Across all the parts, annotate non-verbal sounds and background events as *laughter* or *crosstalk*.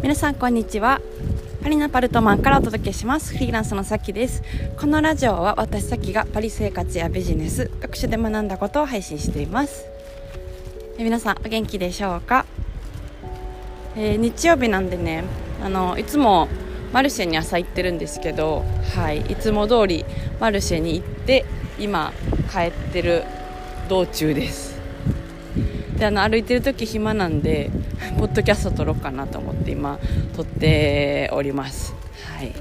皆さんこんにちは。パリのパルトマンからお届けします。フリーランスのさきです。このラジオは私さきがパリ生活やビジネス。学習で学んだことを配信しています。皆さんお元気でしょうか、えー、日曜日なんでねあのいつもマルシェに朝行ってるんですけどはいいつも通りマルシェに行って今帰ってる道中です。であの歩いてる時暇なんでポッドキャスト撮ろうかなと思って今撮っております。はい。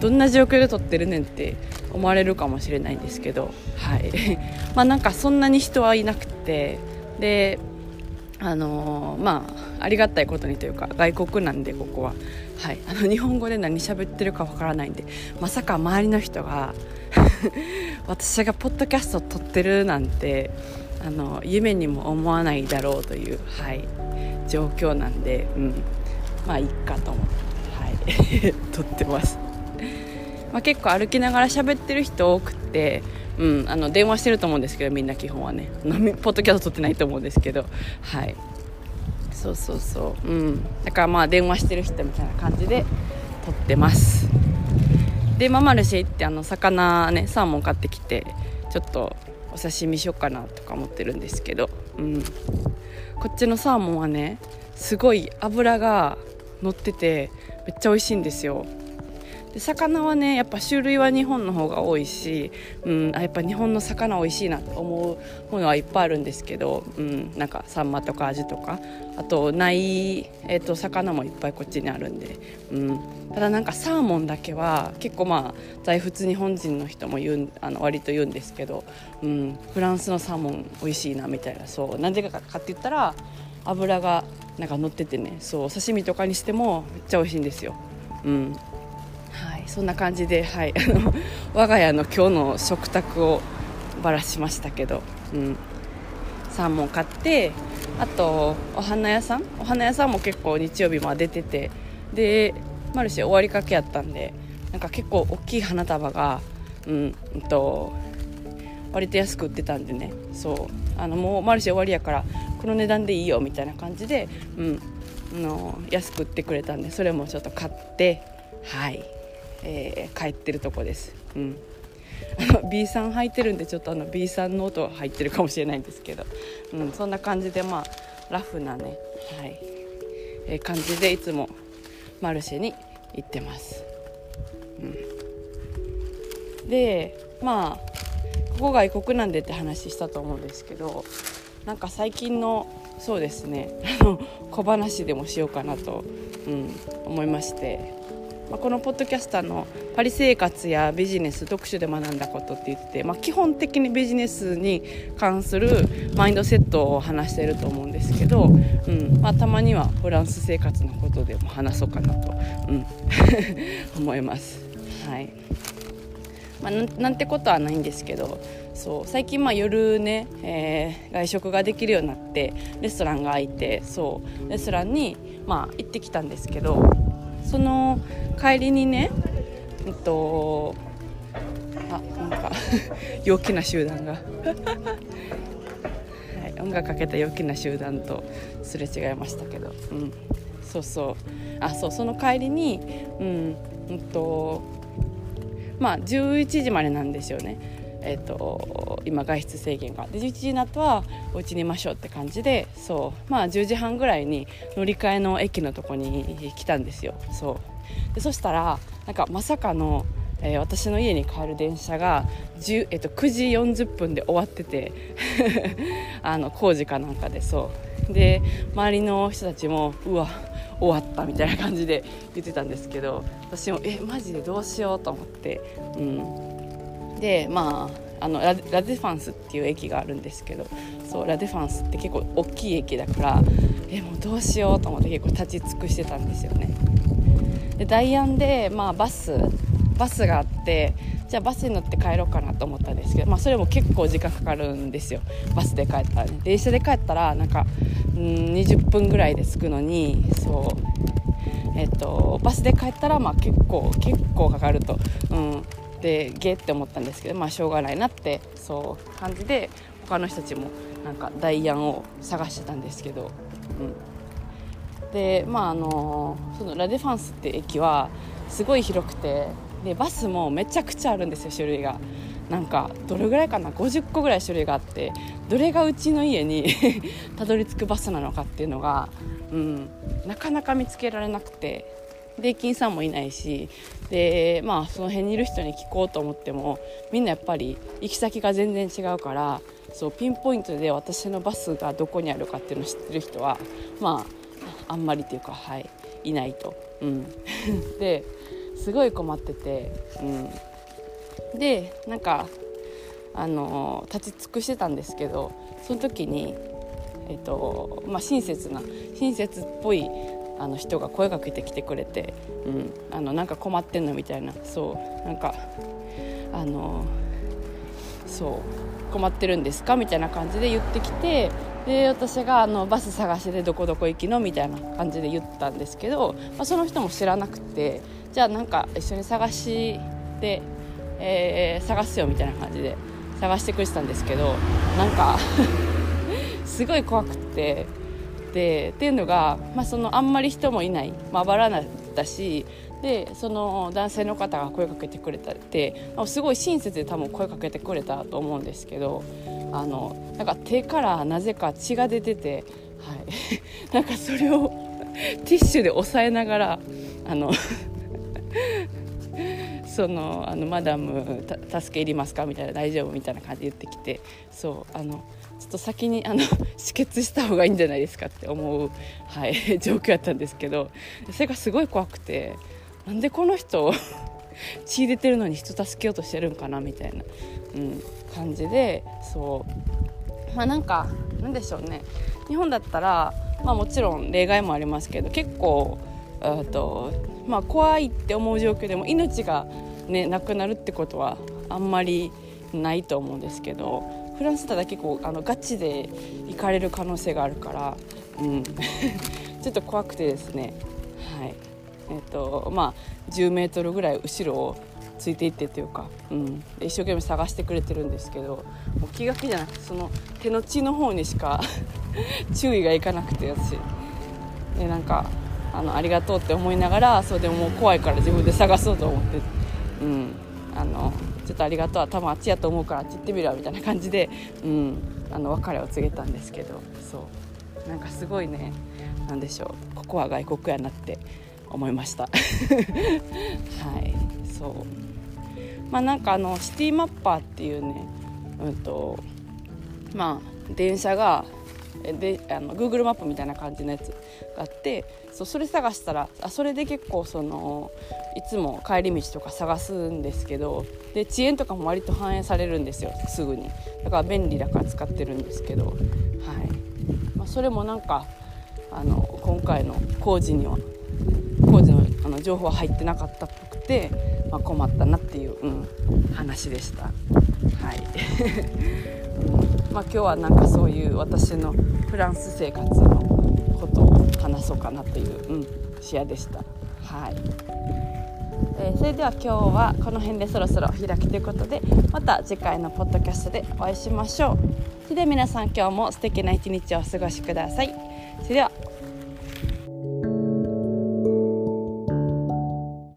どんな状況で撮ってるねんって思われるかもしれないんですけどはい。*laughs* まあなんかそんなに人はいなくてであのー、まあありがたいことにというか外国なんでここは、はい、あの日本語で何喋ってるかわからないんでまさか周りの人が *laughs* 私がポッドキャスト撮ってるなんてあの夢にも思わないだろうという、はい、状況なんで、うん、まあいっかと思って、はい、*laughs* 撮ってます、まあ、結構歩きながら喋ってる人多くて、うん、あの電話してると思うんですけどみんな基本はね。ポッドキャスト撮ってないと思うんですけどはい。そうそうそう。うん。だからまあ電話してる人みたいな感じで撮ってます。でママルシェ行ってあの魚ねサーモン買ってきてちょっとお刺身しようかなとか思ってるんですけど、うん、こっちのサーモンはねすごい脂が乗っててめっちゃ美味しいんですよ。で魚はねやっぱ種類は日本の方が多いし、うん、あやっぱ日本の魚美味しいなと思うものはいっぱいあるんですけど、うん、なんかサンマとかアジとか。あとない、えーと、魚もいっぱいこっちにあるんで、うん、ただなんかサーモンだけは結構まあ在仏日本人の人も言うあの割と言うんですけど、うん、フランスのサーモン美味しいなみたいなそう。なんでかかって言ったら油がなんか乗っててねそう。刺身とかにしてもめっちゃ美味しいんですよ。うん。そんな感じで、はい、*laughs* 我が家の今日の食卓をばらしましたけど、うん、サーモン買ってあとお花屋さん？お花屋さんも結構日曜日も出ててでマルシェ終わりかけやったんでなんか結構大きい花束が、うん、うんと割と安く売ってたんでね。そう。あのもうマルシェ終わりやからこの値段でいいよみたいな感じで、うん、の安く売ってくれたんでそれもちょっと買ってはい。えー、帰ってるとこです、うん、あの B さん履いてるんでちょっとあの B さんの音が入ってるかもしれないんですけど、うん、そんな感じでまあラフなね、はい。えー、感じでいつもマルシェに行ってます、うん、でまあここ外国なんでって話したと思うんですけどなんか最近のそうですねあの小話でもしようかなと、うん、思いまして。まあ、このポッドキャスターのパリ生活やビジネス読書で学んだことって言って、まあ、基本的にビジネスに関するマインドセットを話していると思うんですけど、うんまあ、たまにはフランス生活のことでも話そうかなと、うん、*laughs* 思います。はいまあ、なんてことはないんですけどそう最近まあ夜ね、えー、外食ができるようになってレストランが開いてそうレストランにまあ行ってきたんですけどその帰りにねえっとあなんか *laughs* 陽気な集団が。*laughs* はい、音楽かけた陽気な集団とすれ違いましたけど、うん、そうそう。あそうその帰りにうんうんとまあ11時までなんですよね。えーと、今外出制限が。で11時になったらお家にいましょうって感じでそう。まあ10時半ぐらいに乗り換えの駅のとこに来たんですよ。そう。でそしたらなんかまさかのえー、私の家に帰る電車が、えっと、9時40分で終わってて *laughs* あの工事かなんかでそう。で周りの人たちもうわ終わったみたいな感じで言ってたんですけど私もえマジでどうしようと思って、うん、でまああのラデファンスっていう駅があるんですけどそうラデファンスって結構大きい駅だからえもうどうしようと思って結構立ち尽くしてたんですよね。でダイアンで、まあ、バスバスがあってじゃあバスに乗って帰ろうかなと思ったんですけど、まあ、それも結構時間かかるんですよ。バスで帰ったらね。電車で帰ったらなんかうん20分ぐらいで着くのにそう。えっとバスで帰ったらまあ結構結構かかると、うん、でゲって思ったんですけどまあしょうがないなってそう感じで他の人たちもなんかダイアンを探してたんですけど、うん、でまああのそのラ・ディ・ファンスって駅はすごい広くてでバスもめちゃくちゃあるんですよ種類が。なんかどれぐらいかな？50個ぐらい種類があってどれがうちの家に *laughs* たどり着くバスなのかっていうのが、うん、なかなか見つけられなくて。で駅員さんもいないしで、まあ、その辺にいる人に聞こうと思ってもみんなやっぱり行き先が全然違うからそうピンポイントで私のバスがどこにあるかっていうのを知ってる人はまああんまりっていうか、はい、いないと。うん、ですごい困ってて、うん、でなんかあの立ち尽くしてたんですけどその時に、えっとまあ、親切な親切っぽいあの人が声かけてきてくれて、うん、あのなんか困ってんのみたいなそうなんかあのそう困ってるんですかみたいな感じで言ってきてで私があのバス探しでどこどこ行きのみたいな感じで言ったんですけど、まあ、その人も知らなくてじゃあなんか一緒に探して、えー、探すよみたいな感じで探してくれてたんですけどなんか *laughs* すごい怖くてでっていうのが、まあ、そのあんまり人もいない。まばらだったしでその男性の方が声かけてくれたってすごい親切で多分声かけてくれたと思うんですけどあのなんか手からなぜか血が出てて、はい、*laughs* なんかそれを *laughs* ティッシュで押さえながらあのそのあのマダム助けいりますか？みたいな大丈夫？みたいな感じで言ってきてそうあのちょっと先にあの *laughs* 止血した方がいいんじゃないですかって思う、はい、*laughs* 状況やったんですけどそれがすごい怖くてなんでこの人血出 *laughs* てるのに人助けようとしてるんかな？みたいな、うん、感じでそう。まあなんかなんでしょうね。日本だったら、まあ、もちろん例外もありますけど結構と、まあ、怖いって思う状況でも命が、ね、なくなるってことはあんまりないと思うんですけどフランスだ結構あのガチで行かれる可能性があるから、うん、*laughs* ちょっと怖くてですね、はい。えっとまあ、10メートルぐらい後ろをついていってというか、うん、一生懸命探してくれてるんですけどもう気が気じゃなくてその手の血の方にしか *laughs* 注意がいかなくて私。でなんかあのありがとうって思いながらそれでももう怖いから自分で探そうと思って、うん、あのちょっとありがとう多分あっちやと思うからあっち行ってみるわみたいな感じで、うん、あの別れを告げたんですけどそう。なんかすごいね何でしょう。ここは外国やなって思いました。*laughs* はいそう。まあなんかあのシティマッパーっていうねうんとまあ電車がであの Google マップみたいな感じのやつがあってそうそれ探したらあそれで結構そのいつも帰り道とか探すんですけどで遅延とかも割と反映されるんですよすぐに。だから便利だから使ってるんですけど、はい。まあ、それもなんかあの今回の工事には工事のあの情報は入ってなかったっぽくて、まあ、困ったなっていう、うん、話でした。はい。*laughs* まあ、今日はなんかそういう私のフランス生活のことを話そうかなという、うん、視野でした。はい。えー、それでは今日はこの辺でそろそろ開きということでまた次回のポッドキャストでお会いしましょう。それでは皆さん今日も素敵な一日をお過ごしください。それでは